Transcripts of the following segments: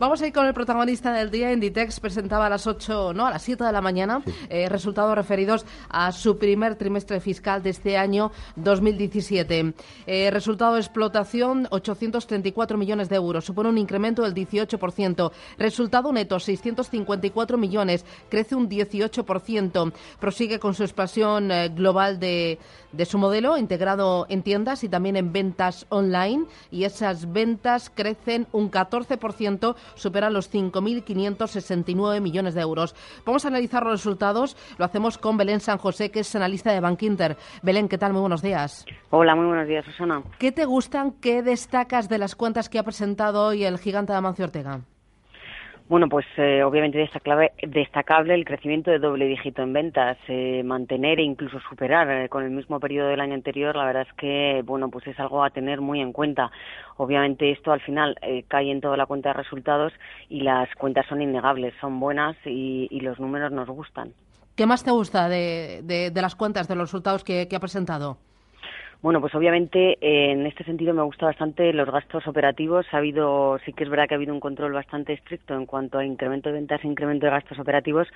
Vamos a ir con el protagonista del día. Inditex presentaba a las 8, no, a las 7 de la mañana, eh, resultados referidos a su primer trimestre fiscal de este año 2017. Eh, resultado de explotación, 834 millones de euros. Supone un incremento del 18%. Resultado neto, 654 millones. Crece un 18%. Prosigue con su expansión eh, global de, de su modelo, integrado en tiendas y también en ventas online. Y esas ventas crecen un 14% supera los 5.569 millones de euros. Vamos a analizar los resultados. Lo hacemos con Belén San José, que es analista de Bankinter. Belén, ¿qué tal? Muy buenos días. Hola, muy buenos días, Susana. ¿Qué te gustan? ¿Qué destacas de las cuentas que ha presentado hoy el gigante de Amancio Ortega? Bueno, pues eh, obviamente destacable, destacable el crecimiento de doble dígito en ventas, eh, mantener e incluso superar eh, con el mismo periodo del año anterior, la verdad es que bueno, pues es algo a tener muy en cuenta. Obviamente esto al final cae en toda la cuenta de resultados y las cuentas son innegables, son buenas y, los números nos gustan. ¿Qué más te gusta de, las cuentas, de los resultados que ha presentado? Bueno, pues obviamente eh, en este sentido me gusta bastante los gastos operativos. Ha habido, sí que es verdad que ha habido un control bastante estricto en cuanto a incremento de ventas e incremento de gastos operativos,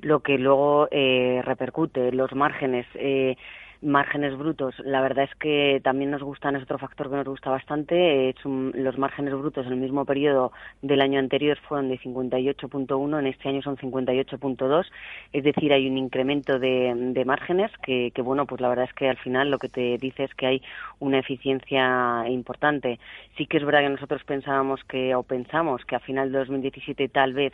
lo que luego eh, repercute los márgenes. Eh, Márgenes brutos, la verdad es que también nos gustan, es otro factor que nos gusta bastante. los márgenes brutos en el mismo periodo del año anterior fueron de 58.1, en este año son 58.2, es decir, hay un incremento de, márgenes que, que, bueno, pues la verdad es que al final lo que te dice es que hay una eficiencia importante. Sí que es verdad que nosotros pensábamos que, o pensamos que a final de 2017 tal vez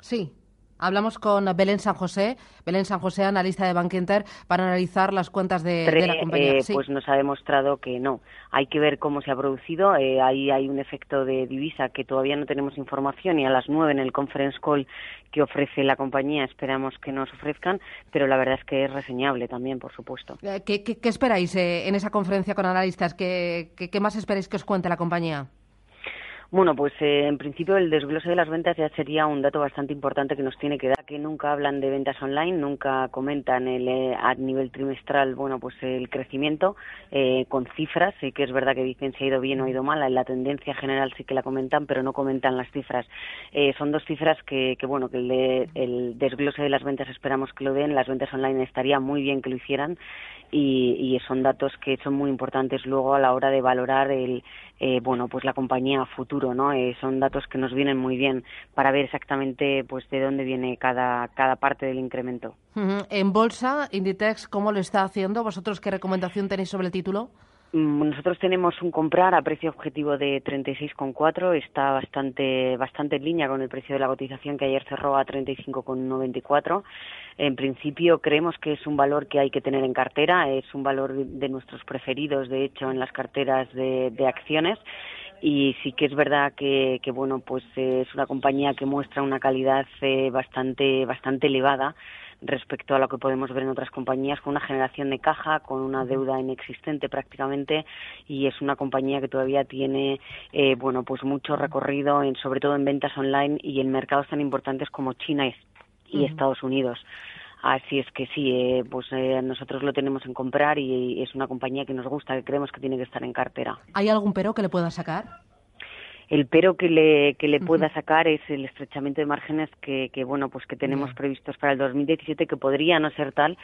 Sí, Hablamos con Belén San José, Belén San José, analista de Bankinter, para analizar las cuentas de, la compañía. Eh, pues nos ha demostrado que no. Hay que ver cómo se ha producido. Eh, ahí hay un efecto de divisa que todavía no tenemos información y a las nueve en el conference call que ofrece la compañía esperamos que nos ofrezcan, pero la verdad es que es reseñable también, por supuesto. Eh, ¿Qué, qué, esperáis en esa conferencia con analistas? ¿Qué, qué más esperáis que os cuente la compañía? Bueno, pues eh, en principio el desglose de las ventas ya sería un dato bastante importante que nos tiene que dar, que nunca hablan de ventas online, nunca comentan el, eh, a nivel trimestral, bueno, pues el crecimiento eh, con cifras, sí que es verdad que dicen si ha ido bien o ha ido mal, la tendencia general sí que la comentan, pero no comentan las cifras. son dos cifras que, que bueno, que el, el desglose de las ventas esperamos que lo den, las ventas online estaría muy bien que lo hicieran y, y son datos que son muy importantes luego a la hora de valorar el, eh, bueno, pues la compañía futuro, ¿no? Eh, son datos que nos vienen muy bien para ver exactamente, pues, de dónde viene cada, cada parte del incremento. En bolsa, Inditex, ¿cómo lo está haciendo? ¿Vosotros qué recomendación tenéis sobre el título? Mm, nosotros tenemos un comprar a precio objetivo de 36,4, está bastante bastante en línea con el precio de la cotización que ayer cerró a 35,94. En principio creemos que es un valor que hay que tener en cartera, es un valor de nuestros preferidos, de hecho, en las carteras de, acciones y sí que es verdad que, bueno pues es una compañía que muestra una calidad eh, bastante bastante elevada respecto a lo que podemos ver en otras compañías, con una generación de caja, con una deuda inexistente prácticamente, y es una compañía que todavía tiene, eh, bueno, pues mucho recorrido, en, sobre todo en ventas online y en mercados tan importantes como China y, Estados Unidos. Así es que sí, eh, pues eh, nosotros lo tenemos en comprar y es una compañía que nos gusta, que creemos que tiene que estar en cartera. ¿Hay algún pero que le pueda sacar? El pero que le, que le pueda sacar es el estrechamiento de márgenes que, que bueno, pues que tenemos previstos para el 2017, que podría no ser tal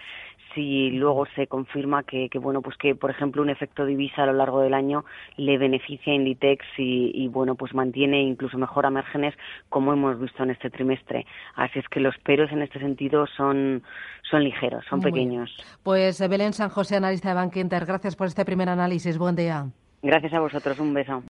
si luego se confirma que, que, bueno, pues que, por ejemplo, un efecto divisa a lo largo del año le beneficia a Inditex y, y bueno, pues mantiene incluso mejora márgenes como hemos visto en este trimestre. Así es que los peros en este sentido son, son ligeros, son pequeños. Pues Belén San José, analista de Bank Inter, gracias por este primer análisis. Buen día. Gracias a vosotros, un beso.